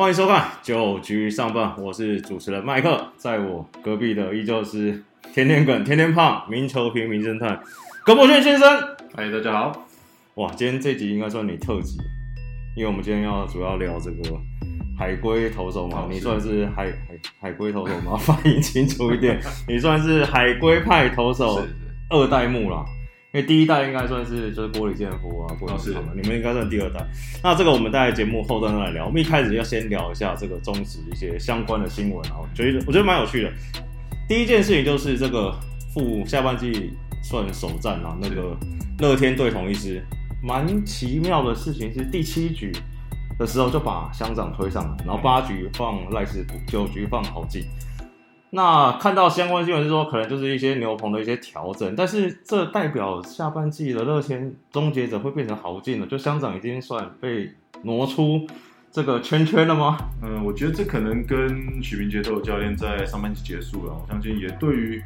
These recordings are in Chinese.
欢迎收看九局上半，我是主持人麦克，在我隔壁的依旧是天天梗、天天胖、名球评、名侦探葛博轩先生。嗨，大家好。哇，今天这集应该算你特辑，因为我们今天要主要聊这个海龟投手嘛，你算是海海海龟投手吗？发音清楚一点，你算是海龟派投手二代目啦。因为第一代应该算是就是郭李建福啊，郭哦是你们应该算第二代。那这个我们在节目后段再来聊。我们一开始要先聊一下这个中职一些相关的新闻啊，我觉得我觉得蛮有趣的。第一件事情就是这个副下半季算首战啊，那个乐天对统一师，蛮奇妙的事情是第七局的时候就把乡长推上来，然后八局放赖世福，九局放郝记。那看到相关新闻是说，可能就是一些牛棚的一些调整，但是这代表下半季的乐天终结者会变成豪进了，就乡长已经算被挪出这个圈圈了吗？嗯，我觉得这可能跟许明杰都有教练在上半季结束了，我相信也对于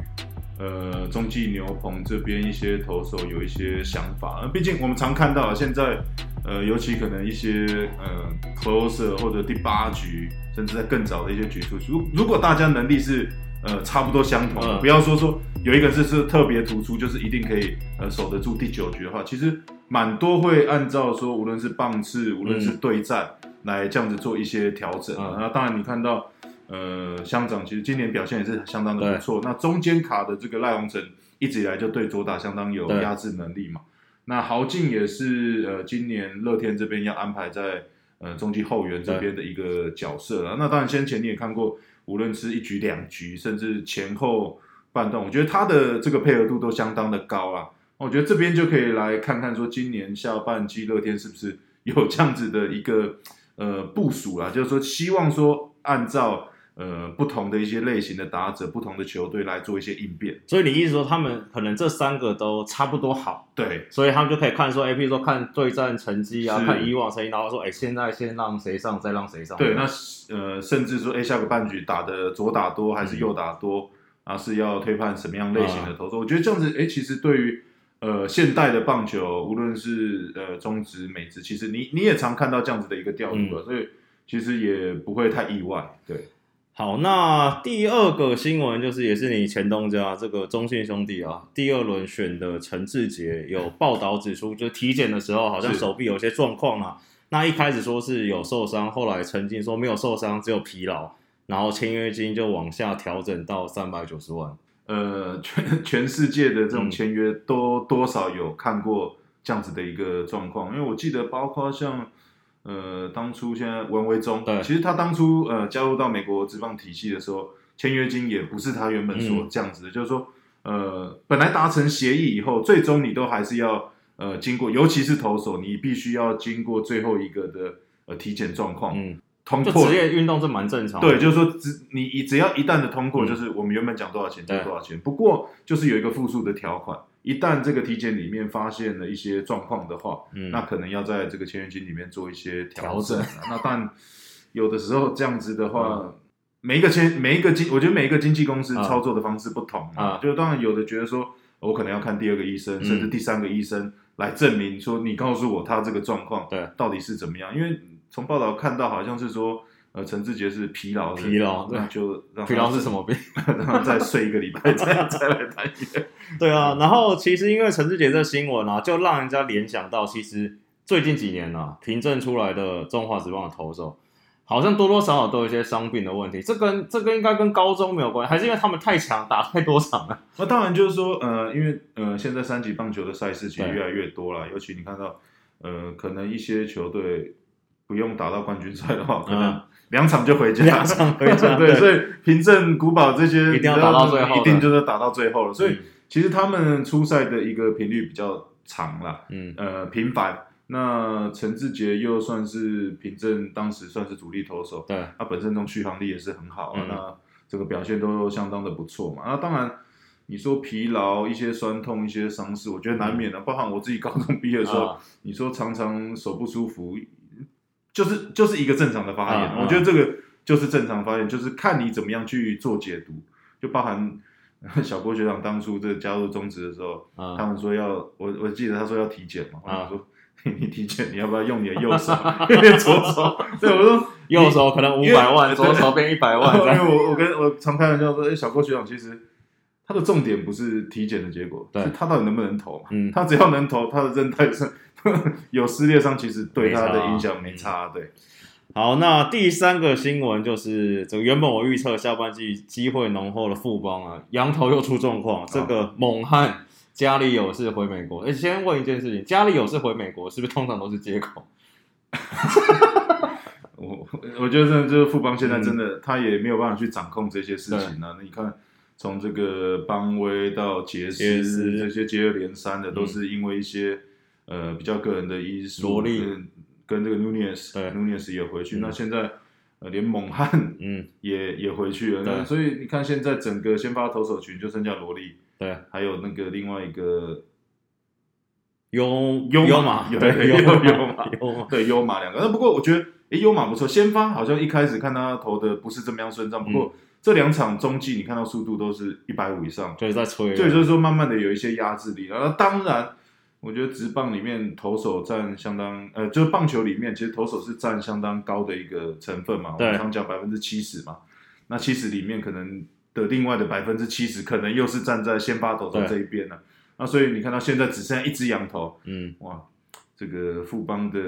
呃中继牛棚这边一些投手有一些想法。毕竟我们常看到现在呃，尤其可能一些呃 closer 或者第八局，甚至在更早的一些局数，如如果大家能力是呃差不多相同不要说说有一个是是特别突出，就是一定可以呃守得住第九局的话，其实蛮多会按照说无论是棒次，无论是对战。来这样子做一些调整。嗯那当然，你看到呃，乡长其实今年表现也是相当的不错。那中间卡的这个赖鸿成一直以来就对左打相当有压制能力嘛。那豪进也是呃，今年乐天这边要安排在呃中继后援这边的一个角色了。那当然，先前你也看过，无论是一局两局，甚至前后半段，我觉得他的这个配合度都相当的高啦。我觉得这边就可以来看看说，今年下半季乐天是不是有这样子的一个呃部署啦，就是说希望说按照呃不同的一些类型的打者、不同的球队来做一些应变。所以你意思说他们可能这三个都差不多好，对，所以他们就可以看说，哎，譬如说看对战成绩啊，看以往成绩，然后说，哎，现在先让谁上，再让谁上。对，那呃甚至说，哎下个半局打的左打多还是右打多，啊是要推判什么样类型的投手？我觉得这样子，哎其实对于呃现代的棒球，无论是呃中职、美职，其实你你也常看到这样子的一个调度了，所以其实也不会太意外。对，好，那第二个新闻就是，也是你前东家这个中信兄弟啊，第二轮选的陈志杰有报道指出，就体检的时候好像手臂有些状况啊。那一开始说是有受伤，后来澄清说没有受伤，只有疲劳，然后签约金就往下调整到三百九十万。呃，全全世界的这种嗯签约都多少有看过这样子的一个状况，因为我记得包括像呃当初现在文维忠，对。其实他当初呃加入到美国职棒体系的时候，签约金也不是他原本所嗯。这样子的，就是说呃本来达成协议以后，最终你都还是要呃经过，尤其是投手，你必须要经过最后一个的呃体检状况，嗯，通过。就职业运动这蛮正常的。对，就是说只你只要一旦的通过，嗯。就是我们原本讲多少钱就多少钱。不过就是有一个附数的条款，一旦这个体检里面发现了一些状况的话，嗯，那可能要在这个签约金里面做一些调调整整。那但有的时候这样子的话。嗯每一个签每一个经，我觉得每一个经纪公司啊操作的方式不同啊就当然有的觉得说，我可能要看第二个医生，嗯甚至第三个医生来证明说，你告诉我他这个状况对到底是怎么样？因为从报道看到好像是说，呃，陈志杰是疲劳的，疲劳对那就让疲劳是什么病？让他再睡一个礼拜，再 再来谈约。对啊，然后其实因为陈志杰这新闻啊，就让人家联想到，其实最近几年啊，凭证出来的中华职棒的投手，好像多多少少都有一些伤病的问题。这跟这个应该跟高中没有关系，还是因为他们太强，打太多场了。那当然就是说，呃，因为呃，现在三级棒球的赛事其实越来越多了，尤其你看到，呃，可能一些球队不用打到冠军赛的话，可能嗯两场就回家，两场回家 对，所以凭证、古堡这些一定要打到最后一定就是打到最后了。所以嗯其实他们出赛的一个频率比较长了，嗯呃，频繁。那陈志杰又算是凭证当时算是主力投手，对，他本身中续航力也是很好，嗯那这个表现都相当的不错嘛。那当然，你说疲劳、一些酸痛、一些伤势，我觉得难免的。包含我自己高中毕业的时候，啊你说常常手不舒服，就是就是一个正常的发言。啊啊我觉得这个就是正常发言，就是看你怎么样去做解读，就包含。小郭学长当初这加入中职的时候，他啊们说要我我记得他说要体检嘛，我说你体检你要不要用你的右手，左手？对，我说右手可能五百万，左手变一百万，因为我我跟我常开玩笑说，哎、小郭学长其实他的重点不是体检的结果，对是他到底能不能投嘛。嗯他只要能投，他的韧带上 有撕裂伤，其实对他的影响没差。对，好，那第三个新闻就是这个原本我预测下半季机会浓厚的富邦啊，羊头又出状况，这个猛汉家里有事回美国。哎、先问一件事情，家里有事回美国是不是通常都是借口？我我觉得就是富邦现在真嗯的、他也没有办法去掌控这些事情啊。你看，从这个邦威到杰杰斯斯这些接二连三的，嗯都是因为一些、呃比较个人的因素，罗莉跟跟这个 Nunez 对。Nunez 也回去，嗯。那现在呃连猛汉嗯，也也回去了，对。那所以你看现在整个先发投手群就剩下罗莉，对，还有那个另外一个优优优马，对，有优优马优马，对优马两个，那不过我觉得诶优马不错，先发好像一开始看他投的不是这么样顺畅，不过这两场中继你看到速度都是一百五以上，对在吹。对，所以就是说慢慢的有一些压制力，然后当然。我觉得直棒里面投手占相当，呃，就是棒球里面其实投手是占相当高的一个成分嘛。我对们常讲百分之七十嘛，那七十里面可能的另外的百分之七十，可能又是站在先发投手对这一边了。那所以你看到现在只剩下一只羊头，嗯，哇，这个富邦的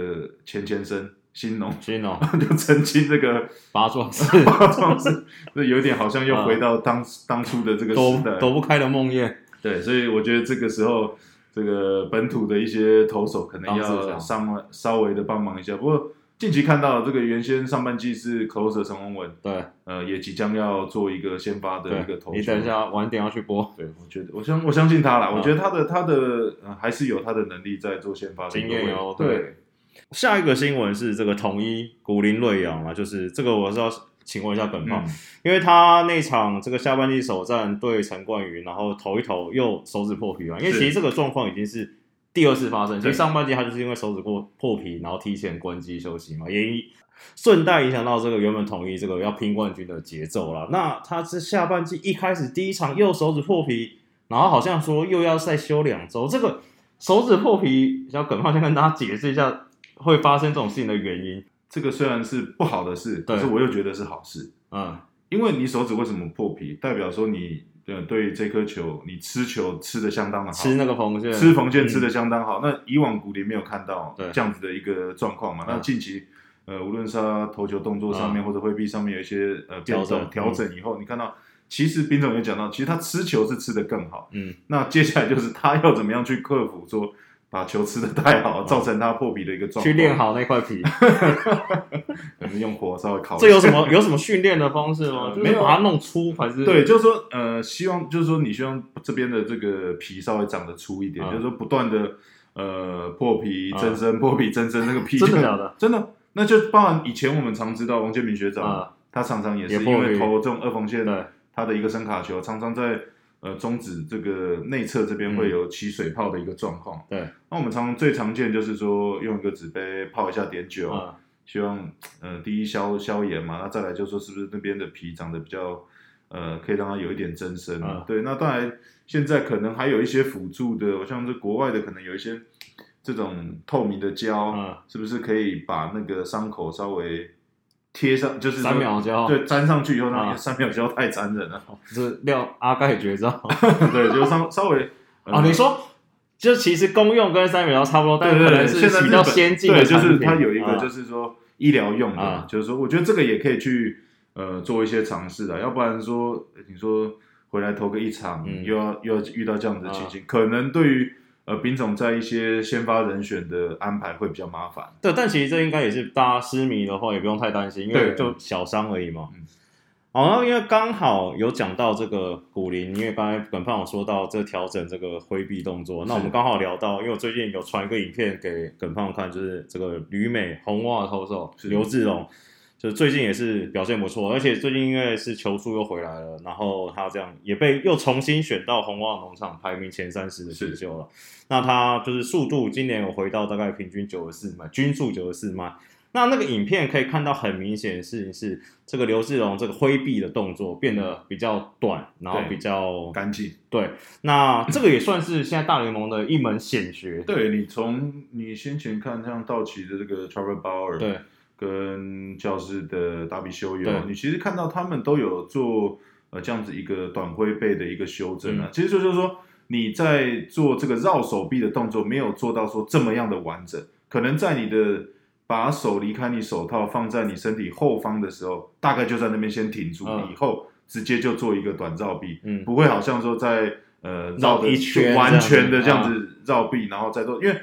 前前生新农新农，就曾经这个 八壮士，化妆是，这有点好像又回到当、当初的这个躲时代。躲不开的梦魇，对，所以我觉得这个时候，这个本土的一些投手可能要上稍稍微的帮忙一下。不过近期看到这个原先上半季是 closer 陈宏文，对呃，也即将要做一个先发的一个，投球。你等一，下晚点要去播，对我觉得我相我相信他啦，嗯我觉得他的他的、呃、还是有他的能力在做先发的经验哦对对。下一个新闻是这个统一古林瑞阳啊，就是这个我是要请问一下本胖，嗯因为他那场这个下半季首战对陈冠宇，然后投一投又手指破皮嘛，因为其实这个状况已经是第二次发生，其对实上半季他就是因为手指破破皮，然后提前关机休息嘛，也顺带影响到这个原本统一这个要拼冠军的节奏了。那他是下半季一开始第一场又手指破皮，然后好像说又要再休两周，这个手指破皮，小耿胖先跟大家解释一下会发生这种事情的原因。这个虽然是不好的事，对可是我又觉得是好事，嗯，因为你手指为什么破皮，代表说你呃对这颗球你吃球吃的相当的好，吃那个缝线，吃缝线吃的嗯。相当好。那以往古林没有看到对这样子的一个状况嘛？嗯。那近期呃，无论是他投球动作上面、或者挥臂上面有一些呃变调整动调整以后，你看到其实丙总也讲到，其实他吃球是吃的更好。嗯，那接下来就是他要怎么样去克服说把球吃的太好，嗯造成他破皮的一个状况。去练，好那块皮，可能用火稍微烤。这有什么有什么训练的方式吗？呃没有把它弄粗还是？对，就是说，呃，希望就是说，你希望这边的这个皮稍微长得粗一点，嗯就是说不断的呃破皮嗯增生、破皮增生，那个皮真的假的？真的，那就包含以前我们常知道王建民学长，啊，他常常也是因为投这种二缝线，对，他的一个声卡球常常在呃中指这个内侧这边嗯。会有起水泡的一个状况。对，那我们常最常见就是说用一个纸杯泡一下碘酒，啊，希望呃第一消消炎嘛，那再来就是说是不是那边的皮长得比较呃可以让它有一点增生、嗯。对，那当然现在可能还有一些辅助的，像是国外的可能有一些这种透明的胶，嗯。是不是可以把那个伤口稍微贴上，就是三秒胶，对粘上去以后，那三秒胶太残忍了，这是廖阿盖绝招。对，就稍稍微啊，你说，就其实公用跟三秒胶差不多，但可能是比较先进的对，就是它有一个啊。就是说医疗用的就是说我觉得这个也可以去呃做一些尝试的，要不然说你说回来投个一场，嗯。又要又要遇到这样子的情形，可能对于呃丙总在一些先发人选的安排会比较麻烦。对，但其实这应该也是大家失迷的话，也不用太担心，因为就小伤而已嘛嗯。好，那因为刚好有讲到这个古林，因为刚才本胖有说到这调整这个挥臂动作，那我们刚好聊到，因为我最近有传一个影片给耿胖看，就是这个旅美红袜的投手是刘志龙，就是最近也是表现不错，而且最近因为是球速又回来了，然后他这样也被又重新选到红袜农场排名前三十的选秀了。那他就是速度今年有回到大概平均九十四迈，均速九十四迈。那那个影片可以看到很明显的事情是，这个刘志荣这个挥臂的动作变得比较短，然后比较干净。对。那这个也算是现在大联盟的一门显学。对你从你先前看像道奇的这个 Trevor Bauer，对，跟教室的达比修对友，你其实看到他们都有做呃这样子一个短挥背的一个修正啊。嗯其实就就是说你在做这个绕手臂的动作，没有做到说这么样的完整，可能在你的把手离开你手套放在你身体后方的时候，大概就在那边先停住，嗯以后直接就做一个短绕臂，嗯不会好像说在呃绕一圈完全的这样子绕臂，然后再做，因为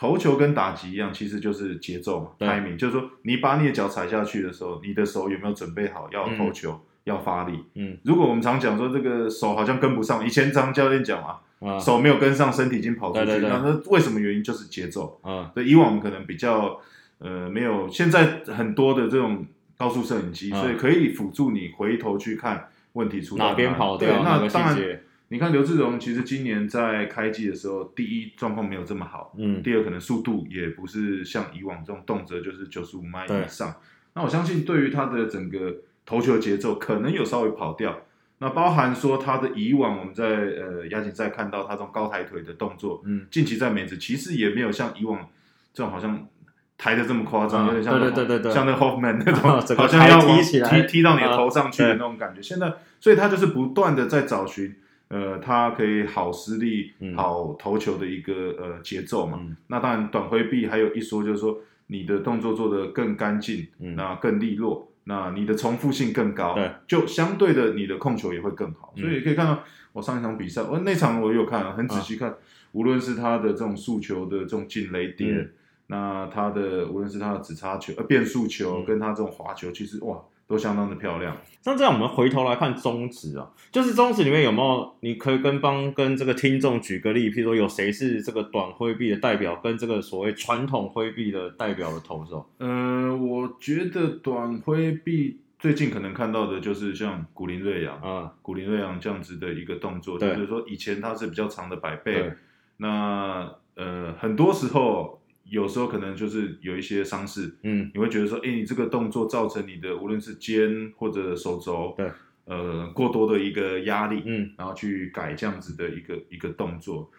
投球跟打击一样，其实就是节奏嘛对，timing，就是说你把你的脚踩下去的时候，你的手有没有准备好要投球，要发力。嗯如果我们常讲说这个手好像跟不上，以前常教练讲嘛，啊手没有跟上，身体已经跑出去，对对对那那为什么原因？就是节奏。啊对，以往我们可能比较呃没有，现在很多的这种高速摄影机，嗯所以可以辅助你回头去看问题出在哪边里对，那当然，节？你看刘志荣其实今年在开季的时候，第一状况没有这么好，嗯第二可能速度也不是像以往这种动辄就是九十五迈以上。那我相信对于他的整个投球节奏可能有稍微跑掉。那包含说他的以往我们在呃亚锦赛看到他这种高抬腿的动作，嗯，近期在美职其实也没有像以往这种好像抬的这么夸张，嗯有点像对对对对对像那个 Hoffman 那种，好像要踢踢踢到你的头上去的嗯那种感觉。现在，所以他就是不断的在找寻。呃，他可以好施力、嗯。好投球的一个呃节奏嘛。嗯。那当然，短挥臂还有一说，就是说你的动作做得更干净，嗯。那更利落，那你的重复性更高，对，就相对的你的控球也会更好。嗯。所以可以看到，我上一场比赛，我那场我有看，很仔细看，无论是他的这种速球的这种进雷点，嗯。那他的无论是他的直插球、呃变速球，嗯。跟他这种滑球，其实哇都相当的漂亮。那这样我们回头来看中职啊，就是中职里面有没有你可以跟帮跟这个听众举个例，譬如说有谁是这个短挥臂的代表，跟这个所谓传统挥臂的代表的投手？呃，我觉得短挥臂最近可能看到的就是像古林瑞阳，啊，古林瑞阳这样子的一个动作，就是说以前他是比较长的摆对背，那呃很多时候有时候可能就是有一些伤势，嗯。你会觉得说，哎，你这个动作造成你的无论是肩或者手肘，对，呃过多的一个压力，嗯。然后去改这样子的一个一个动作。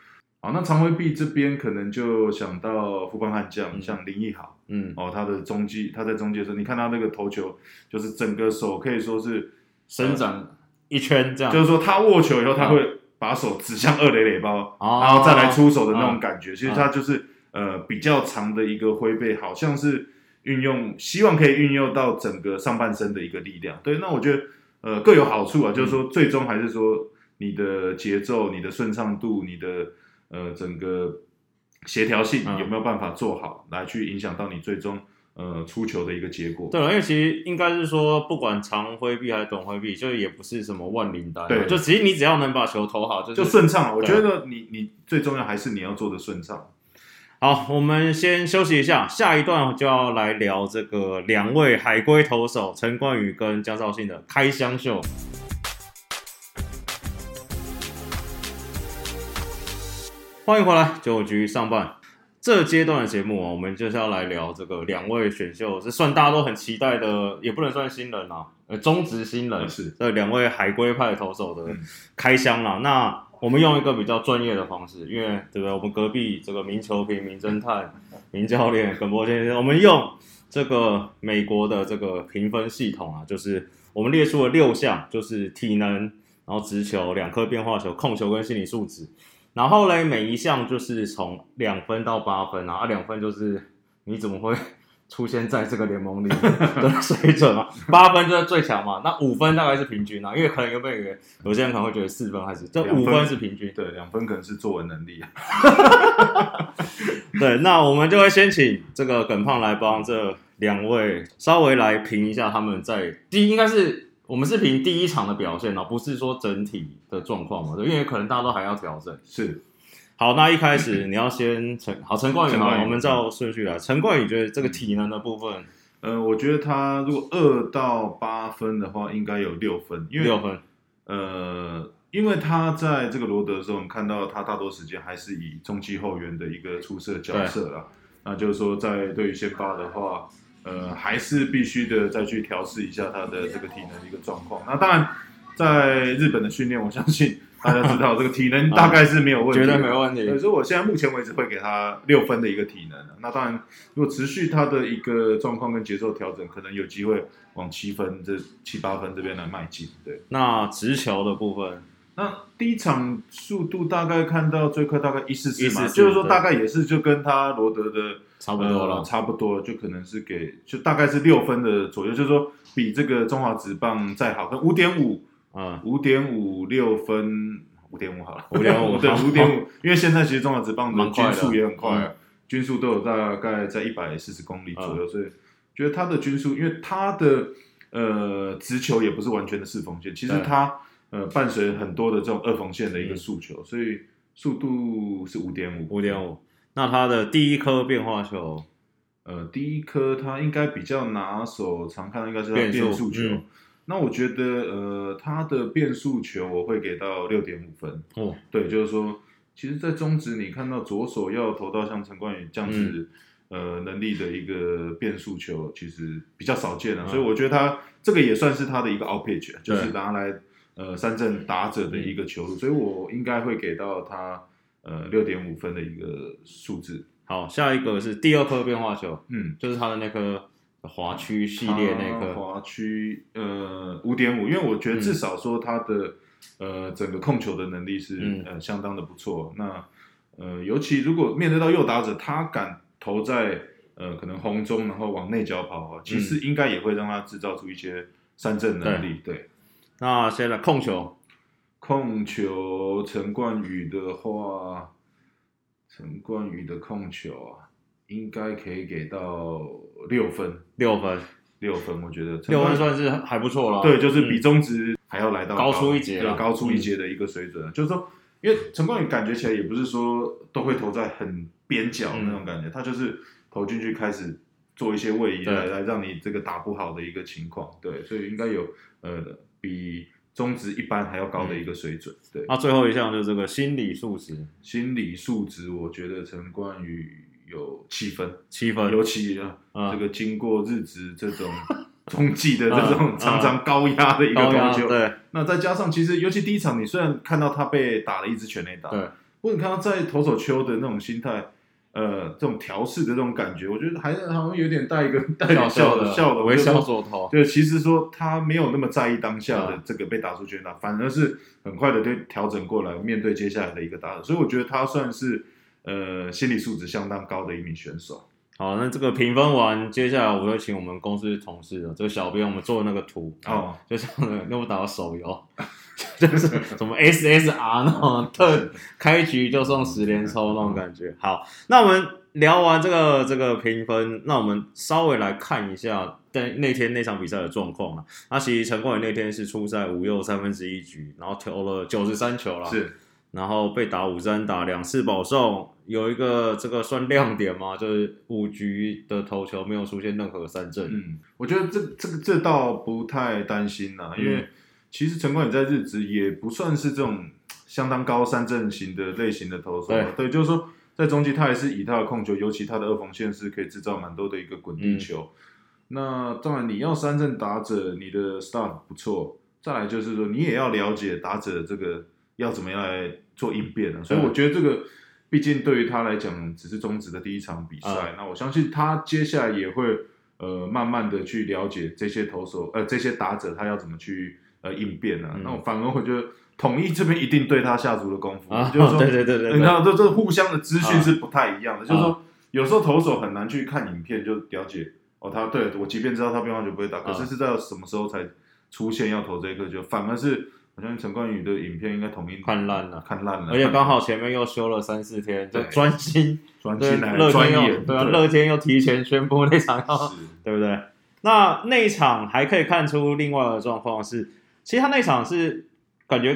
好，那常规臂这边可能就想到富邦悍将，嗯。像林奕豪嗯，哦，他的中继，他在中继的时候，你看他那个投球，就是整个手可以说是伸展一圈这样，就是说他握球以后，他嗯。会把手指向二垒垒包，哦。然后再来出手的那种嗯感觉。其实他就是呃比较长的一个挥背，好像是运用，希望可以运用到整个上半身的一个力量。对，那我觉得呃各有好处啊，就是说最终还是说你的节奏、你的顺畅度、你的呃整个协调性嗯有没有办法做好，来去影响到你最终呃出球的一个结果。对了，因为其实应该是说，不管长挥臂还是短挥臂，就也不是什么万灵丹啊，对就其实你只要能把球投好，就是就顺畅了，我觉得你你最重要还是你要做的顺畅。好，我们先休息一下，下一段就要来聊这个两位海归投手陈冠宇跟江兆信的开箱秀。欢迎回来，九局上半。这阶段的节目啊，我们就是要来聊这个两位选秀，是算大家都很期待的，也不能算新人啊，呃，中职新人是这两位海归派投手的嗯开箱啦。那我们用一个比较专业的方式，因为对不对？我们隔壁这个名球评、名侦探、名教练耿博先生，我们用这个美国的这个评分系统啊，就是我们列出了六项，就是体能，然后直球、两颗变化球、控球跟心理素质。然后嘞，每一项就是从两分到八分啊，啊，两分就是你怎么会出现在这个联盟里 的水准嘛？八分就是最强嘛，那五分大概是平均啊，因为可能有没有有有些人可能会觉得四分还是这五分是平均。对，两分可能是作文能力啊。对，那我们就会先请这个耿胖来帮这两位稍微来评一下他们在第一应该是我们是评第一场的表现啊，不是说整体的状况嘛，对，因为可能大家都还要调整。是，好，那一开始你要先陈好陈冠宇我们照顺序来。陈冠宇觉得这个体能的部分呃，我觉得他如果二到八分的话，应该有六分，因为六分，呃，因为他在这个罗德的时候，我们看到他大多时间还是以中继后援的一个出色角色啦。那就是说，在对于先发的话，呃，还是必须的再去调试一下他的这个体能的一个状况。那当然，在日本的训练，我相信大家知道这个体能 大概是没有问题，绝对没问题。可是我现在目前为止会给他六分的一个体能。那当然，如果持续他的一个状况跟节奏调整，可能有机会往七分这七八分这边来迈进。对，那直球的部分，那第一场速度大概看到最快大概一四四嘛，144就是说大概也是就跟他罗德的差不多了呃差不多了，就可能是给就大概是六分的左右，就是说比这个中华职棒再好，跟五点五嗯，五点五六分，五点五好了，五点五 对，好。五点五，因为现在其实中华职棒的均速也很快均速都有大概在一百四十公里左嗯。右，所以觉得他的均速，因为他的呃直球也不是完全的四缝线，其实对。他呃伴随很多的这种二缝线的一个速球，所以速度是五点五，五点五。那他的第一颗变化球，呃，第一颗他应该比较拿手，常看到应该是他变速变速球。嗯那我觉得，呃，他的变速球我会给到六点五分。哦，对，就是说，其实，在中职你看到左手要投到像陈冠宇这样子、嗯。呃能力的一个变速球，其实比较少见了、嗯。所以我觉得他这个也算是他的一个 out pitch，就是拿来呃三振打者的一个球路，所以我应该会给到他呃六点五分的一个数字。好，下一个是第二颗变化球，嗯，就是他的那颗滑区系列那颗，它滑区呃五点五，因为我觉得至少说他的、呃整个控球的能力是、嗯呃相当的不错。那呃尤其如果面对到右打者，他敢投在呃可能红中，然后往内角跑啊，其实应该也会让他制造出一些三振能力。对，那现在控球，控球陈冠宇的话，陈冠宇的控球啊，应该可以给到六分。六分，六分，我觉得六分算是还不错了。对，就是比嗯中职还要来到高出一截了对高出一截的一个水准。就是说，因为陈冠宇感觉起来也不是说都会投在很边角嗯那种感觉，他就是投进去开始做一些位移对来来让你这个打不好的一个情况。对，所以应该有呃比中职一般还要高的一个水准。对，那最后一项就是这个心理素质，心理素质，我觉得陈冠宇有七分，七分，尤其啊。嗯。这个经过日职这种 冬季的这嗯种常常高压的一个高压投球，对。那再加上其实尤其第一场，你虽然看到他被打了一支全垒打，对，不过你看到在投手丘的那种心态，呃，这种调试的这种感觉，我觉得还是好像有点带一个 带点笑的笑的微笑就是说左投，对，其实说他没有那么在意当下的嗯。这个被打出全垒打，反而是很快的就调整过来面对接下来的一个打者，所以我觉得他算是呃心理素质相当高的一名选手。好，那这个评分完，接下来我会请我们公司同事的这个小编，我们做那个图哦，就像那个那我打到手游，就是什么 SSR 那种特开局就送十连抽那种感觉。好，那我们聊完这个这个评分，那我们稍微来看一下在那天那场比赛的状况啊。那其实陈冠宇那天是出赛五又三分之一局，然后投了九十三球了，是，然后被打五三打两次保送，有一个这个算亮点吗？就是五局的投球没有出现任何三振。嗯，我觉得这这个这倒不太担心啦，因为嗯其实陈冠宇在日职也不算是这种相当高三振型的类型的投手啊，对，就是说在中期他还是以他的控球，尤其他的二缝线是可以制造蛮多的一个滚地球。那当然你要三振打者，你的 start 不错，再来就是说你也要了解打者这个要怎么样来做应变啊，所以我觉得这个。毕竟对于他来讲，只是中职的第一场比赛，嗯。那我相信他接下来也会呃，慢慢的去了解这些投手，呃，这些打者他要怎么去呃应变啊。嗯。那我反而我觉得统一这边一定对他下足了功夫，啊，就是说，对对对对对，你看这这互相的资讯啊是不太一样的，就是说有时候投手很难去看影片就了解哦，他对我即便知道他变化球不会打，可是啊是在什么时候才出现要投这一颗球，反而是好像陈冠宇的影片应该统一看烂了，看烂了，而且刚好前面又休了三四天，就专心专心来乐天又对啊，乐天又提前宣布那场要是。对不对？那那一场还可以看出另外的状况是，其实他那场是感觉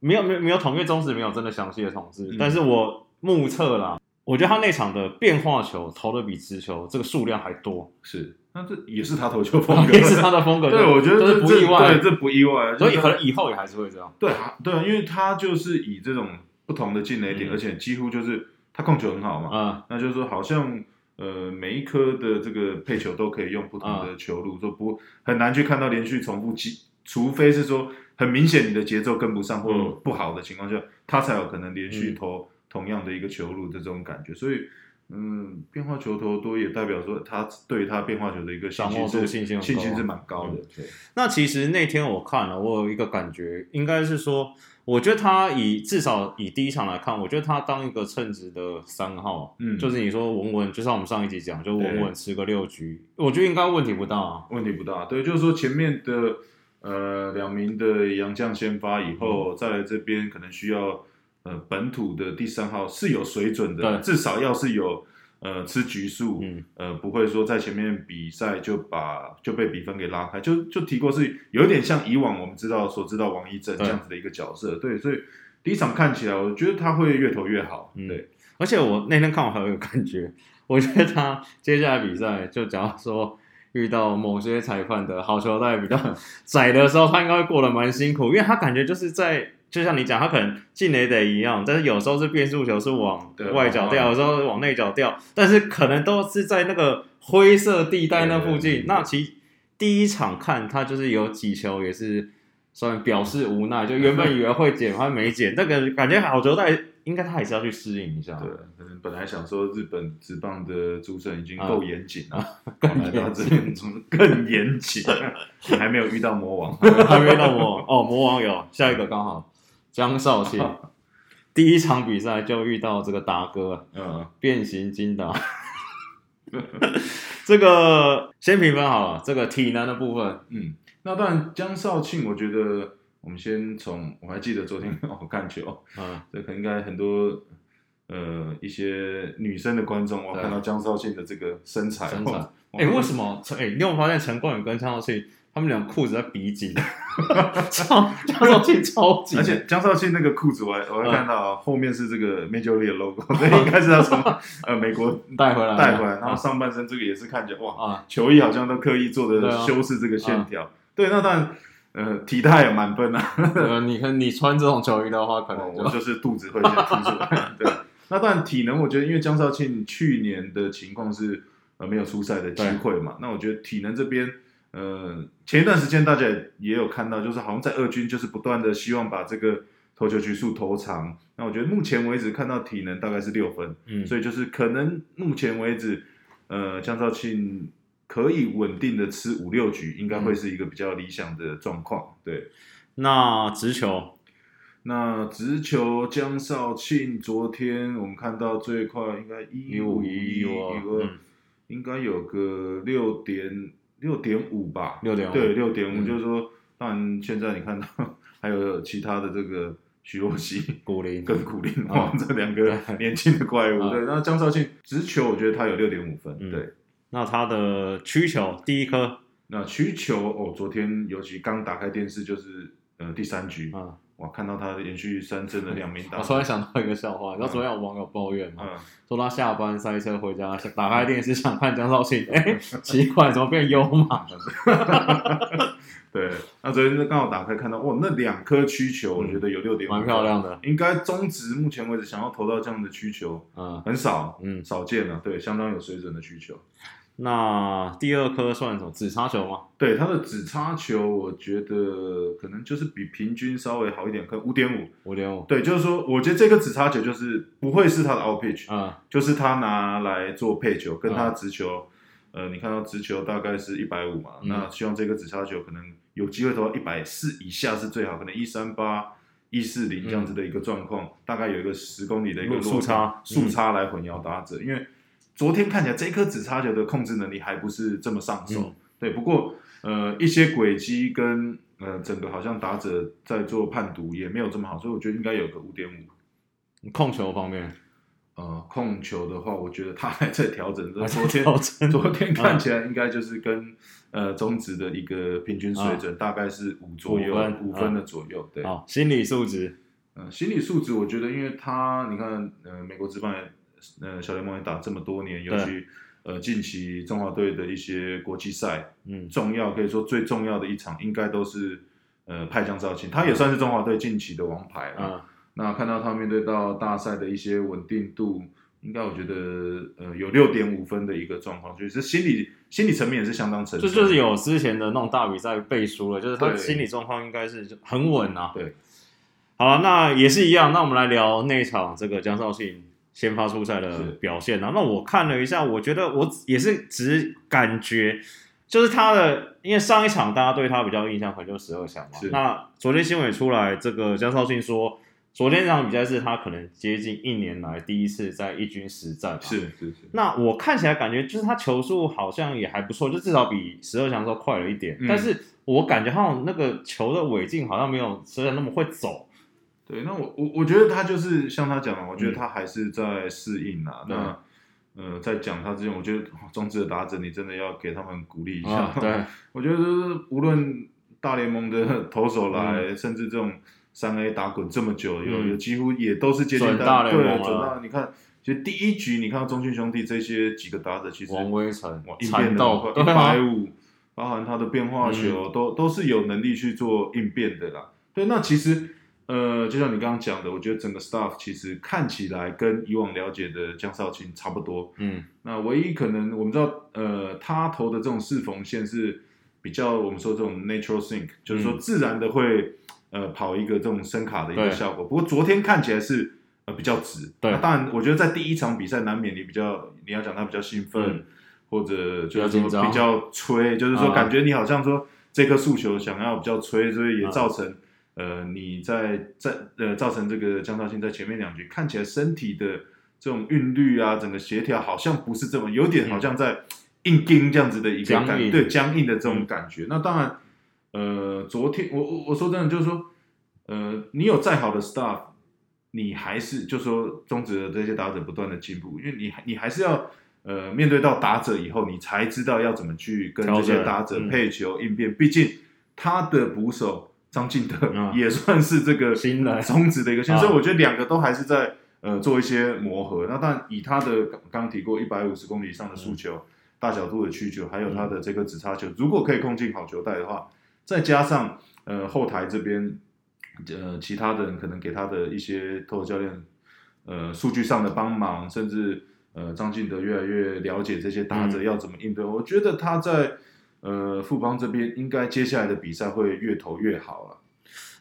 没有没有没有统一中止没有真的详细的统治，嗯。但是我目测啦，我觉得他那场的变化球投的比直球这个数量还多，是，那这也是他投球风格，也是他的风格，对，我觉得这这不意外。对，，这不意外，所以可能以后也还是会这样。对啊，对啊，因为他就是以这种不同的进垒点，嗯。而且几乎就是他控球很好嘛，嗯，那就是说好像呃每一颗的这个配球都可以用不同的球路，说不很难去看到连续重复几，除非是说很明显你的节奏跟不上或嗯。不好的情况下，他才有可能连续投同样的一个球路的这种感觉，所以。嗯，变化球投多也代表说他对他变化球的一个信掌握度心是信心信心是蛮高的。对，那其实那天我看了，我有一个感觉，应该是说，我觉得他以至少以第一场来看，我觉得他当一个称职的三号，嗯就是你说稳稳，就像我们上一集讲，就稳对稳吃个六局，我觉得应该问题不大啊。问题不大。对，就是说前面的呃两名的洋将先发以嗯后，再来这边可能需要呃本土的第三号是有水准的，至少要是有呃吃局数，嗯呃不会说在前面比赛就把就被比分给拉开，就就提过是有一点像以往我们知道所知道王一正这样子的一个角色，对，所以第一场看起来我觉得他会越投越好，嗯对，而且我那天看我还有一个感觉，我觉得他接下来比赛，就假如说遇到某些裁判的好球带比较 窄的时候，他应该会过得蛮辛苦，因为他感觉就是在。就像你讲，他可能进垒得一样，但是有时候是变速球是往外角掉，有时候是往内角掉，但是可能都是在那个灰色地带那附近。那其第一场看他就是有几球也是算表示无奈，就原本以为会捡，他没捡，那个感觉好球带应该他还是要去适应一下。对，可能本来想说日本职棒的主审已经啊够严谨了，更来到严这边更严谨，你 还没有遇到魔王。还没遇到魔王哦，魔王有下一个刚好江少庆，第一场比赛就遇到这个达哥嗯，变形金达。这个先评分好了，这个体能的部分，嗯，那当然江少庆，我觉得我们先从我还记得昨天 我看球，嗯，这可能应该很多呃一些女生的观众，我看到江少庆的这个身材，身材。哇哎、为什么？哎、你有发现陈冠宇跟江少庆他们俩裤子在比紧？超江少庆超紧，而且江少庆那个裤子我还我还嗯看到啊后面是这个 Major League 的 logo，那应该是他从呃美国带回来。带回来，然后啊上半身这个也是看起来哇，啊，球衣好像都刻意做的修饰这个线条。对，那当然呃体态也满分啊，呃，你看你穿这种球衣的话，可能就我就是肚子会先凸出来。对，那当然体能，我觉得因为江少庆去年的情况是呃没有出赛的机会嘛，那我觉得体能这边。呃，前一段时间大家也有看到，就是好像在二军就是不断的希望把这个投球局数投长。那我觉得目前为止看到体能大概是六分，嗯，所以就是可能目前为止，呃，江少庆可以稳定的吃五六局，应该会是一个比较理想的状况。对，那直球，那直球江少庆昨天我们看到最快应该一五一151一个嗯应该有个六点六点五吧，六点五。对，六点五，嗯。就是说，当然现在你看到 还有其他的这个徐若曦。古林跟古林啊。哇，这两个 年轻的怪物，啊。对。那江少庆直球，我觉得他有六点五分，嗯。对。那他的曲球第一颗。那曲球哦，昨天尤其刚打开电视，就是呃第三局，啊，哇，看到他连续三振的两名打，我突然想到一个笑话，你知道昨天有网友抱怨吗？嗯，说他下班塞车回家，打开电视想看江少庆，哎、奇怪，怎么变优马？对。那昨天刚好打开看到，哇，那两颗曲球，我觉得有六点五，蛮漂亮的，应该中职目前为止想要投到这样的曲球嗯很少，嗯。少见了，对，相当有水准的曲球。那第二颗算什么？紫叉球吗？对它的紫叉球，我觉得可能就是比平均稍微好一点，可能五点五。五点五。对，就是说，我觉得这个紫叉球就是不会是他的 out pitch，、嗯就是他拿来做配球，跟他嗯直球，呃，你看到直球大概是一百五嘛，嗯那希望这个紫叉球可能有机会投到一百四以下是最好，可能一三八、一四零这样子的一个状况，大概有一个十公里的一个落速差速差来混淆打者，因为昨天看起来这颗紫插球的控制能力还不是这么上手，嗯对，不过呃一些轨迹跟呃整个好像打者在做判读也没有这么好，所以我觉得应该有个五点五。控球方面，呃，控球的话，我觉得他还在调整。这昨天 昨天看起来应该就是跟呃中职的一个平均水准，大概是五左右，五分的左右。对，好，心理素质，呃，心理素质，我觉得，因为他你看，呃，美国职棒也，呃，小联盟也打这么多年，尤其呃近期中华队的一些国际赛，嗯。重要可以说最重要的一场，应该都是呃派江少庆，他也算是中华队近期的王牌啊。嗯。那看到他面对到大赛的一些稳定度，应该我觉得呃有六点五分的一个状况，就是心理心理层面也是相当成熟，就就是有之前的那种大比赛背书了，就是他对。心理状况应该是很稳啊。对，好了，那也是一样，那我们来聊那一场这个江少庆先发出赛的表现啊。那我看了一下，我觉得我也是只感觉。就是他的，因为上一场大家对他比较印象可能就十二强嘛。那昨天新闻也出来，这个江少庆说，昨天这场比赛是他可能接近一年来第一次在一军实战嘛。是是是，那我看起来感觉就是他球速好像也还不错，就至少比十二强的时候快了一点。嗯但是我感觉好像那个球的尾劲好像没有十二强那么会走。对，那我我我觉得他就是像他讲的，我觉得嗯他还是在适应啊。对那呃，在讲他之前，我觉得哦中职的打者，你真的要给他们鼓励一下。啊，对，我觉得就是无论大联盟的投手嗯来，甚至这种三 A 打滚这么久，有嗯有几乎也都是接近准大联盟了对大。你看，其实第一局你看到中信兄弟这些几个打者，其实王威成哇、应变的缠斗，一百五，包含他的变化球，都都是有能力去做应变的啦。对，那其实呃，就像你刚刚讲的，我觉得整个 staff 其实看起来跟以往了解的江少庆差不多。嗯，那唯一可能我们知道，呃，他投的这种四缝线是比较我们说这种 natural sink，就是说自然的会呃跑一个这种声卡的一个效果。不过昨天看起来是呃比较直。对那当然，我觉得在第一场比赛难免你比较你要讲他比较兴奋，嗯或者就是说比较吹，就是说啊感觉你好像说这颗诉求想要比较吹，所以也啊造成。呃，你在在呃造成这个江少庆在前面两局看起来身体的这种韵律啊，整个协调好像不是这么，有点好像在硬盯这样子的一个感对僵硬的这种嗯感觉。那当然，呃，昨天我我我说真的就是说，呃，你有再好的 staff，你还是就说中职的这些打者不断的进步，因为你你还是要呃面对到打者以后，你才知道要怎么去跟这些打者嗯配球应变，毕竟他的捕手。张敬德嗯 也算是这个新来。中职的一个所以我觉得两个都还是在呃做一些磨合。那当然以他的刚刚提过一百五十公里以上的速球、大角度的曲球，还有他的这个直插球，如果可以控进好球带的话，再加上呃后台这边呃其他的人可能给他的一些投手教练呃数据上的帮忙，甚至呃张敬德越来越了解这些打者嗯。要怎么应对，我觉得他在呃富邦这边应该接下来的比赛会越投越好了。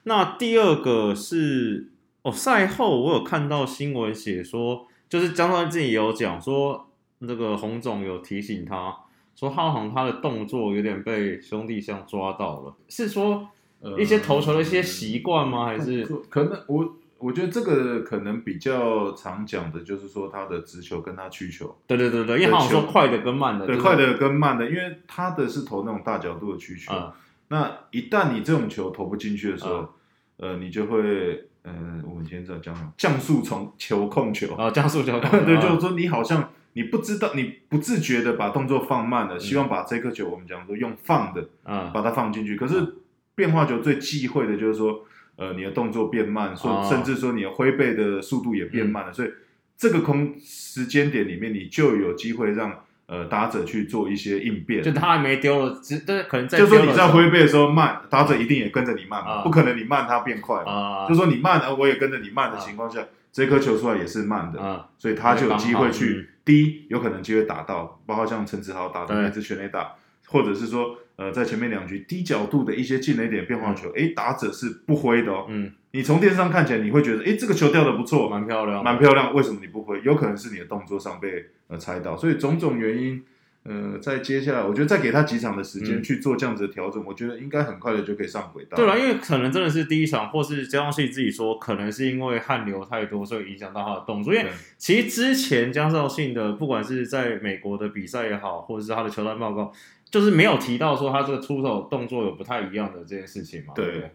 那第二个是哦，赛后我有看到新闻写说，就是江少庆自己也有讲说，那个洪总有提醒他说，浩航他的动作有点被兄弟象抓到了，是说呃一些投球的一些习惯吗？还是可能我我觉得这个可能比较常讲的就是说他的直球跟他曲球，对对对对，因为他好像说球快的跟慢的，对，就是快的跟慢的，因为他的是投那种大角度的曲球，啊那一旦你这种球投不进去的时候，啊呃，你就会呃，我们以前在讲什么降速从球控球，啊降速球，对，啊就是说你好像你不知道，你不自觉的把动作放慢了，希望把这颗球我们讲说用放的嗯把它放进去。可是变化球最忌讳的就是说，呃，你的动作变慢，说哦甚至说你的挥背的速度也变慢了，所以这个空时间点里面，你就有机会让呃打者去做一些应变。就他还没丢了，只但是可能在就说你在挥背的时候慢，打者一定也跟着你慢嘛，啊不可能你慢他变快嘛。啊就说你慢，呃我也跟着你慢的情况下，这颗球出来也是慢的。啊所以他就有机会去，第一有可能机会打到，包括像陈子豪打的对那支全垒打，或者是说呃在前面两局低角度的一些进垒点变化球，诶，打者是不挥的哦。嗯，你从电视上看起来你会觉得，哎，这个球掉的不错，蛮漂亮，蛮漂亮，为什么你不挥？有可能是你的动作上被呃猜到，所以种种原因。呃，在接下来，我觉得再给他几场的时间嗯去做这样子的调整，我觉得应该很快的就可以上轨道。对了，因为可能真的是第一场，或是江少信自己说，可能是因为汗流太多，所以影响到他的动作。因为其实之前江少信的，不管是在美国的比赛也好，或者是他的球探报告，就是没有提到说他这个出手动作有不太一样的这件事情嘛。对对。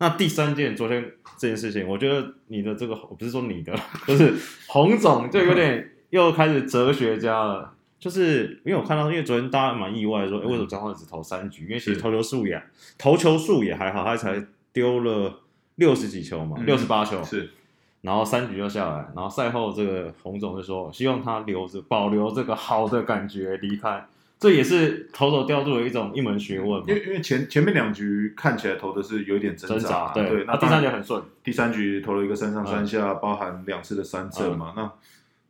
那第三件，昨天这件事情，我觉得你的这个，我不是说你的，就是洪总就有点 又开始哲学家了。就是因为我看到，因为昨天大家蛮意外说，哎、为什么张浩只投三局？因为其实投球数也投球数也还好，他才丢了六十几球嘛，嗯。六十八球，是。然后三局就下来，然后赛后这个洪总就说，希望他留着保留这个好的感觉离开，这也是投手调度的一种一门学问嘛。因。为因为前前面两局看起来投的是有一点挣挣扎，对对，那他第三局局很顺，第三局投了一个三上三下，包含两次的三振嘛。那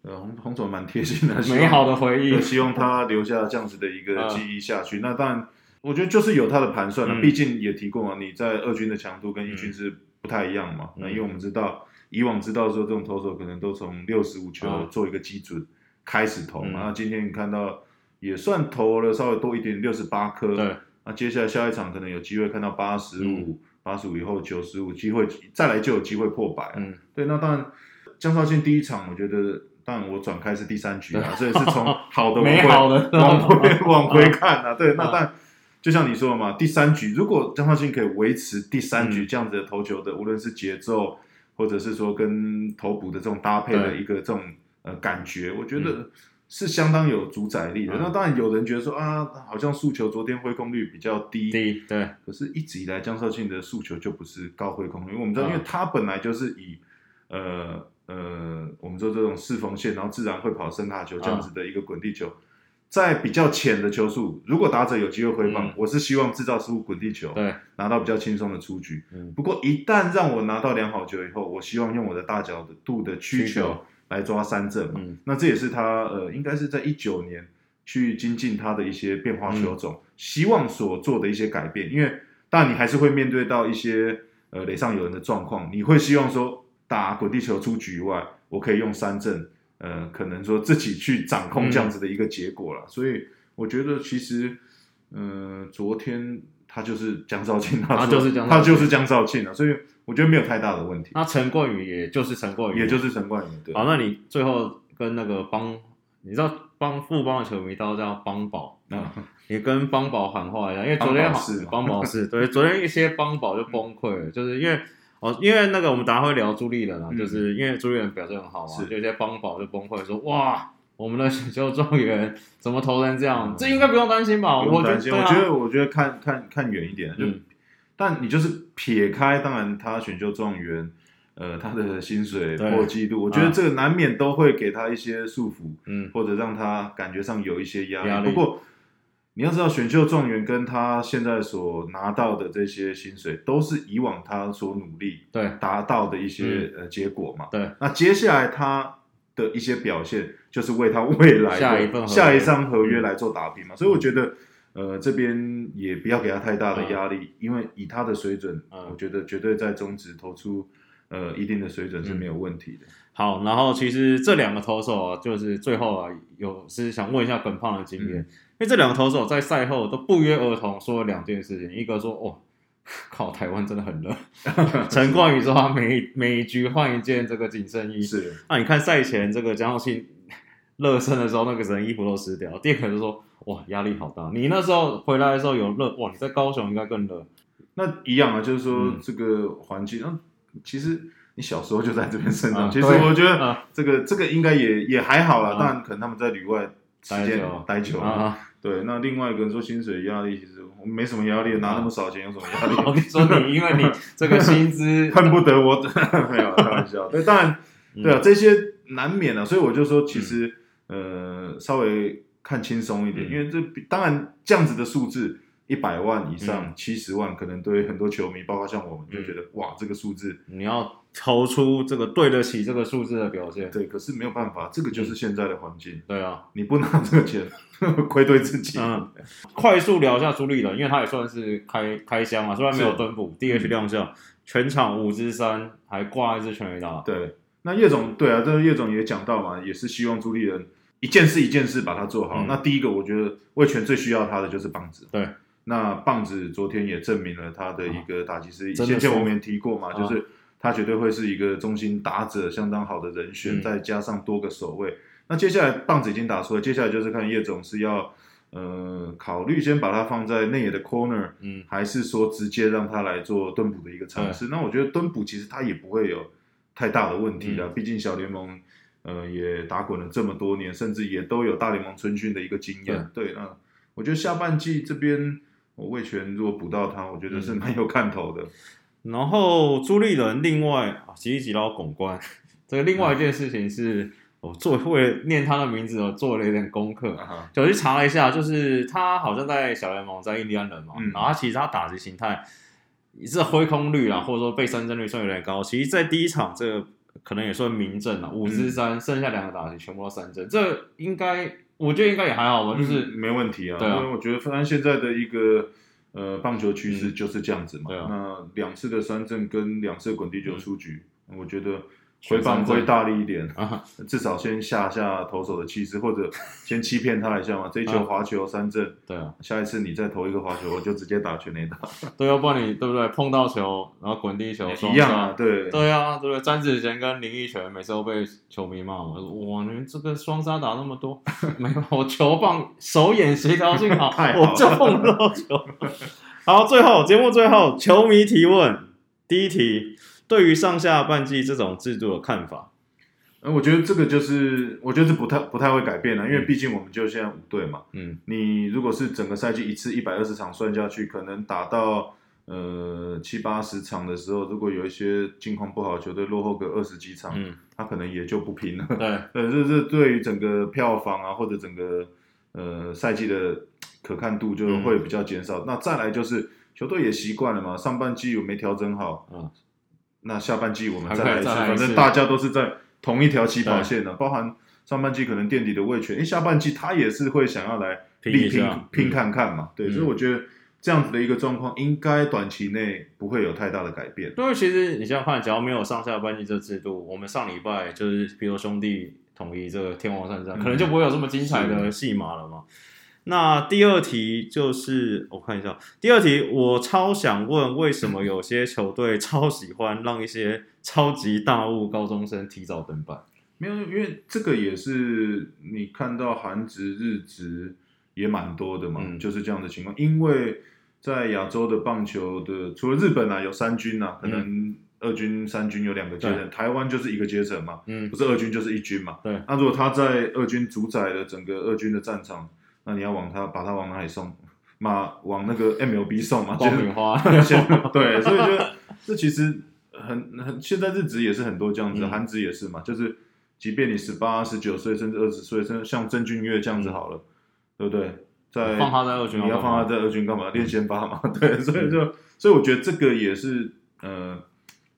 呃，红红总蛮贴心的，美好的回忆对，希望他留下这样子的一个嗯记忆下去。那当然，我觉得就是有他的盘算了、嗯毕竟也提过嘛，你在二军的强度跟一军是不太一样嘛。嗯那因为我们知道，以往知道说这种投手可能都从六十五球嗯做一个基准开始投嘛。嗯那今天你看到也算投了稍微多一点，六十八颗。对，那接下来下一场可能有机会看到八十嗯五、八十五以后九十五，机会再来就有机会破百、啊。嗯，对，那当然，江少庆第一场，我觉得，当然我转开是第三局啊，所以是从 好的往回 往回 往回看啊。对，那啊但就像你说的嘛，第三局如果江少庆可以维持第三局嗯。这样子的投球的，无论是节奏，或者是说跟投捕的这种搭配的一个这种呃感觉，我觉得。是相当有主宰力的。嗯。那当然有人觉得说啊，好像速球昨天挥空率比较低，对，可是，一直以来江少庆的诉求就不是高挥空率，因为我们知道，嗯。因为他本来就是以呃呃，我们说这种四缝线，然后自然会跑伸卡球这样子的一个滚地球，在比较浅的球速，如果打者有机会挥棒，嗯我是希望制造失误滚地球，对，拿到比较轻松的出局。嗯，不过一旦让我拿到良好球以后，我希望用我的大角度的曲球曲球来抓三振嘛。嗯那这也是他呃，应该是在一九年去精进他的一些变化球种，希望所做的一些改变。因为当然你还是会面对到一些呃垒上有人的状况，你会希望说打滚地球出局以外，我可以用三振，呃，可能说自己去掌控这样子的一个结果了。所以我觉得其实，呃，昨天他就是江兆庆，他就是江他就是江兆庆了，所以我觉得没有太大的问题，那陈冠宇也就是陈冠宇，也就是陈冠宇对。好，那你最后跟那个帮，你知道帮富邦的球迷都叫帮宝，嗯。你跟帮宝喊话一下，因为昨天好邦宝是帮宝是对，昨天一些帮宝就崩溃了，就是因为哦，因为那个我们等下会聊朱立人啊，嗯就是因为朱立人表现很好嘛，是就有些帮宝就崩溃说哇。我们的选秀状元怎么投成这样？嗯这应该不用担心吧？我觉得，担心，对啊我觉得，我觉得看看看远一点，就，嗯但你就是撇开，当然他选秀状元，呃，他的薪水对破纪录，我觉得啊这个难免都会给他一些束缚，嗯，或者让他感觉上有一些压力。压力不过你要知道，选秀状元跟他现在所拿到的这些薪水，都是以往他所努力对。达到的一些、呃结果嘛。对，那接下来他的一些表现，就是为他未来下一份下一张合约来做打拼嘛。所以我觉得，呃，这边也不要给他太大的压力，因为以他的水准，嗯。我觉得绝对在中职投出呃一定的水准是没有问题的。好，然后其实这两个投手啊，就是最后啊，有是想问一下本胖的经验，为这两个投手在赛后都不约而同说了两件事情，一个说哦，靠，台湾真的很热，陈冠宇说他每一每一局换一件这个紧身衣，是，那你看赛前这个江浩信 热身的时候，那个人衣服都湿掉。第二个就说哇，压力好大。你那时候回来的时候有热哇，你在高雄应该更热。那一样啊，就是说嗯这个环境，嗯，其实你小时候就在这边生长，啊其实我觉得啊这个这个应该也也还好啦。啊当然，可能他们在旅外时间待久待久了。啊！对，那另外一个人说薪水压力，其实我没什么压力，拿那么少钱有什么压力？我跟你说你，因为你 这个薪资 恨不得我没有开玩笑。对，当然嗯对啊，这些难免啊，所以我就说，其实、呃，稍微看轻松一点，嗯因为这比当然这样子的数字。一百万以嗯上，七十、万，可能对很多球迷，包括像我们，就觉得、哇，这个数字你要投出这个对得起这个数字的表现。对，可是没有办法，这个就是现在的环境，对啊，你不拿这个钱，愧对自己。嗯，快速聊一下朱立伦，因为他也算是开开箱嘛，虽然没有是蹲捕，DH 亮相，全场五支三，还挂一支全垒打。对，那叶总对啊，这个叶总也讲到嘛，也是希望朱立伦一件事一件事把它做好。嗯那第一个，我觉得魏权最需要他的就是棒子。对，那棒子昨天也证明了他的一个打击是，先前我们也提过嘛，啊就是他绝对会是一个中心打者相当好的人选，嗯再加上多个守卫。那接下来棒子已经打出来，接下来就是看叶总是要呃考虑先把它放在内野的 corner，嗯，还是说直接让他来做蹲捕的一个尝试？那我觉得蹲捕其实他也不会有太大的问题的，嗯毕竟小联盟呃也打滚了这么多年，甚至也都有大联盟春训的一个经验。对，那我觉得下半季这边我魏权如果补到他，我觉得是蛮有看头的。然后朱立人另外啊，吉一吉捞拱冠，这个另外一件事情是，我做为了念他的名字，我做了一点功课，就去查了一下，就是他好像在小联盟，在印第安人嘛，嗯。然后他其实他打击形态，是挥空率啦，或者说被三振率算有点高。其实，在第一场这个可能也算明正了，五支嗯三，剩下两个打击全部都三振，这应该我觉得应该也还好吧，就是、嗯没问题啊，对啊。因为我觉得反正现在的一个呃棒球趋势就是这样子嘛。对啊。那两次的三振跟两次的滚地球出局，我觉得选回棒三振挥大力一点，啊，至少先下下投手的气势，或者 先欺骗他一下嘛。这一球啊滑球三振，对啊，下一次你再投一个滑球，我就直接打全垒打，对，要不然你对不对？碰到球，然后滚地球，双一样啊，杀对。对啊，对不对？詹子贤跟林奕泉每次都被球迷骂嘛，说哇，你们这个双杀打那么多，没有，我球棒手眼协调性好，我就碰到球。好，最后节目最后，球迷提问，第一题，对于上下半季这种制度的看法？呃，我觉得这个就是，我觉得是不太不太会改变了，因为毕竟我们就现在五队嘛。嗯你如果是整个赛季一次一百二十场算下去，可能打到呃七八十场的时候，如果有一些境况不好球队落后个二十几场，嗯，他可能也就不拼了。对，呃，这这对于整个票房啊，或者整个呃赛季的可看度就会比较减少。那再来就是球队也习惯了嘛，上半季有没调整好，嗯那下半季我们再来一次，反正大家都是在同一条起跑线的，包含上半季可能垫底的卫权，因为下半季他也是会想要来拼力拼拼嗯看看嘛，对，嗯所以我觉得这样子的一个状况，应该短期内不会有太大的改变。因为其实你想想看，只要没有上下半季这制度，我们上礼拜就是比如兄弟统一这个天王山战，嗯可能就不会有这么精彩的戏码了嘛。那第二题就是我看一下，第二题我超想问，为什么有些球队超喜欢让一些超级大物高中生提早登板？没有，因为这个也是你看到韩职、日职也蛮多的嘛，嗯就是这样的情况。因为在亚洲的棒球的，除了日本啊有三军啊，可能二军、三军有两个阶层，台湾就是一个阶层嘛，嗯不是二军就是一军嘛。对那如果他在二军主宰了整个二军的战场，那你要往他把他往哪里送？嘛，往那个 MLB 送嘛，就是光明花，对，所以就这其实很很，现在日职也是很多这样子，嗯韩职也是嘛，就是即便你十八、十九岁，甚至二十岁，甚至像曾俊岳这样子好了，对不对？在嗯放他在二军你要放他在二军干嘛？练先发嘛，对，所以就所以我觉得这个也是呃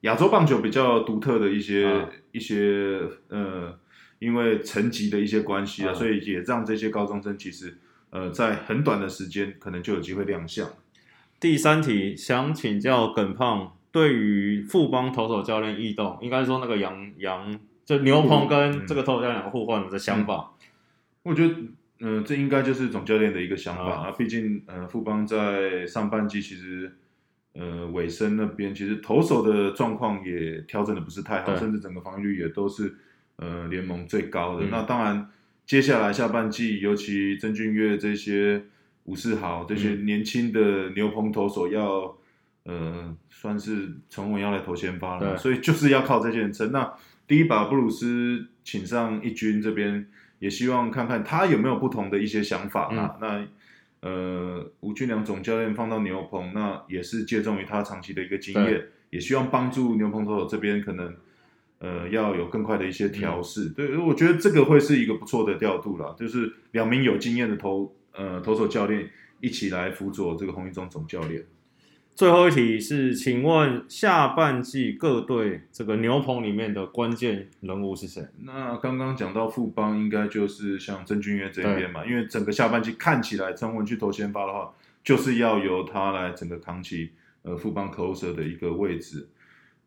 亚洲棒球比较独特的一些、啊一些呃，因为层级的一些关系啊，啊所以也让这些高中生其实呃在很短的时间可能就有机会亮相。第三题想请教耿胖，对于富邦投手教练异动，应该说那个杨杨就牛棚跟这个投手教练互换的想法。我觉得，嗯、这应该就是总教练的一个想法啊啊。毕竟，呃，富邦在上半季其实，呃，尾声那边其实投手的状况也调整的不是太好，甚至整个防御率也都是呃联盟最高的。嗯那当然，接下来下半季，尤其曾俊岳这些吴世豪这些嗯年轻的牛棚投手要。呃，算是重稳要来投先发了，对所以就是要靠这些人撑。那第一把布鲁斯请上一军这边，也希望看看他有没有不同的一些想法啦。那呃，吴俊良总教练放到牛棚，那也是借重于他长期的一个经验，也希望帮助牛棚投手这边可能呃要有更快的一些调试。对，我觉得这个会是一个不错的调度啦，就是两名有经验的投呃投手教练一起来辅佐这个洪一中总教练。最后一题是，请问下半季各队这个牛棚里面的关键人物是谁？那刚刚讲到富邦，应该就是像曾俊岳这一边嘛，因为整个下半季看起来陈文去投先发的话，就是要由他来整个扛起呃富邦 closer 的一个位置。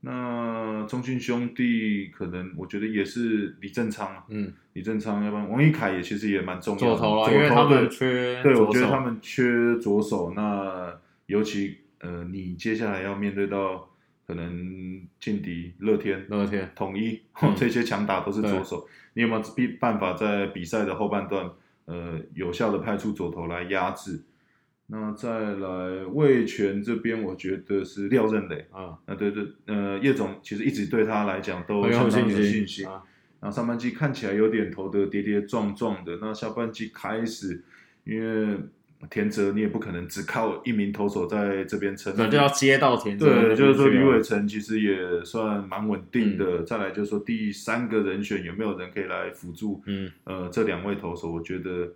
那中信兄弟可能我觉得也是李正昌啊，嗯，李正昌，要不然王一凯也其实也蛮重要的。左投啦，因为他们对对，缺左手我觉得他们缺左手，那尤其呃，你接下来要面对到可能劲敌、乐天、乐天统一、嗯 这些强打都是左手，你有没有必办法在比赛的后半段，呃，有效的派出左投来压制？那再来魏权这边，我觉得是廖任磊。啊，啊，对对，呃，叶总其实一直对他来讲都相当有信信心。啊，那上半季看起来有点投的跌跌撞撞的，那下半季开始，因为田泽你也不可能只靠一名投手在这边撑，那就要接到田泽对，就是说去了吕伟成其实也算蛮稳定嗯的。再来就是说第三个人选有没有人可以来辅助？嗯，呃，这两位投手，我觉得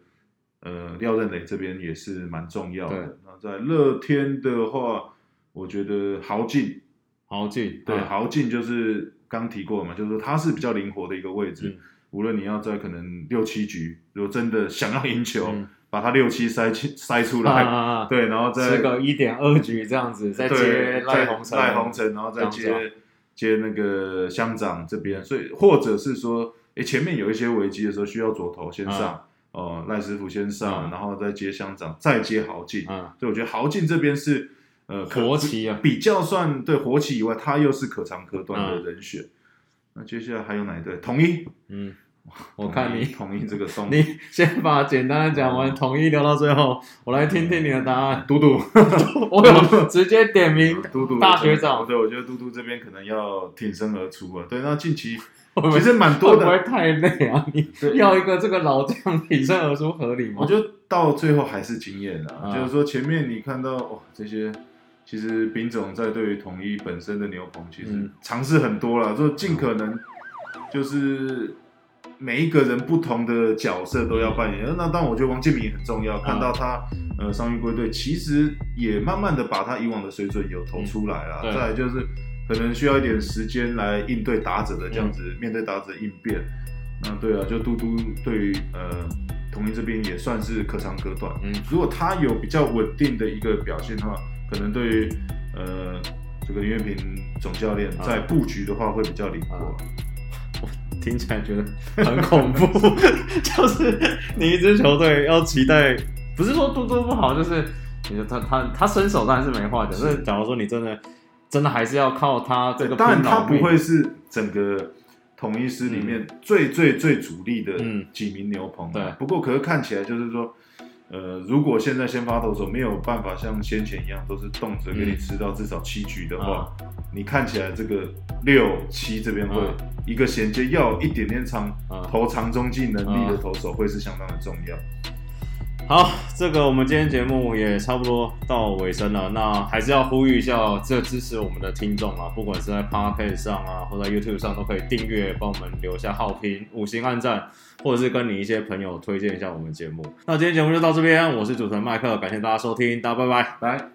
呃廖任磊这边也是蛮重要对的。那在乐天的话，我觉得豪进豪进对，啊豪进就是刚提过嘛，就是说他是比较灵活的一个位置。嗯无论你要在可能六七局，如果真的想要赢球，嗯把他六七塞进塞出啊来，对，然后再吃个一点二局这样子，再接赖鸿成，赖鸿成，然后再接接那个乡长这边，所以或者是说，诶，前面有一些危机的时候需要左投先上，哦、赖师傅先上，嗯然后再接乡长，再接豪进，嗯，所以我觉得豪进这边是呃可国旗啊，比较算对活棋以外，他又是可长可短嗯的人选。那接下来还有哪一队？统一，嗯，我看你，统一这个 送你先把简单的讲完，统一留到最后，我来听听你的答案。嘟嘟，我有直接点名嘟嘟大学长，对，我觉得嘟嘟这边可能要挺身而出啊。对，那近期其实蛮多会不会的，太累啊？你要一个这个老将挺身而出合理吗？我觉得到最后还是经验啊，啊就是说前面你看到哇这些。其实丙总在对于统一本身的牛棚，其实嗯尝试很多了，就尽可能就是每一个人不同的角色都要扮演。那当然，我觉得王建民也很重要，看到他呃伤愈归队，其实也慢慢的把他以往的水准有投出来了。嗯再来就是可能需要一点时间来应对打者的这样子，嗯面对打者的应变。那对啊，就嘟嘟对于呃统一这边也算是可长可短。嗯如果他有比较稳定的一个表现的话，可能对于呃这个林月平总教练啊在布局的话会比较灵活。啊听起来觉得很恐怖，就是你一支球队要期待，不是说嘟嘟不好，就是你说他他他身手当然是没话讲，但是假如说你真的真的还是要靠他这个，当然他不会是整个统一师里面最最最主力的嗯。几名牛棚、啊。对。不过可是看起来就是说。呃，如果现在先发投手没有办法像先前一样，都是动辄给你吃到至少七局的话，你看起来这个六七这边会、啊一个衔接要一点点长、啊投长中继能力的投手会是相当的重要。好，这个我们今天节目也差不多到尾声了，那还是要呼吁一下这支持我们的听众啊，不管是在 Podcast 上啊，或在 YouTube 上，都可以订阅，帮我们留下好评、五星按赞，或者是跟你一些朋友推荐一下我们节目。那今天节目就到这边，我是主持人麦克，感谢大家收听，大家拜拜。拜。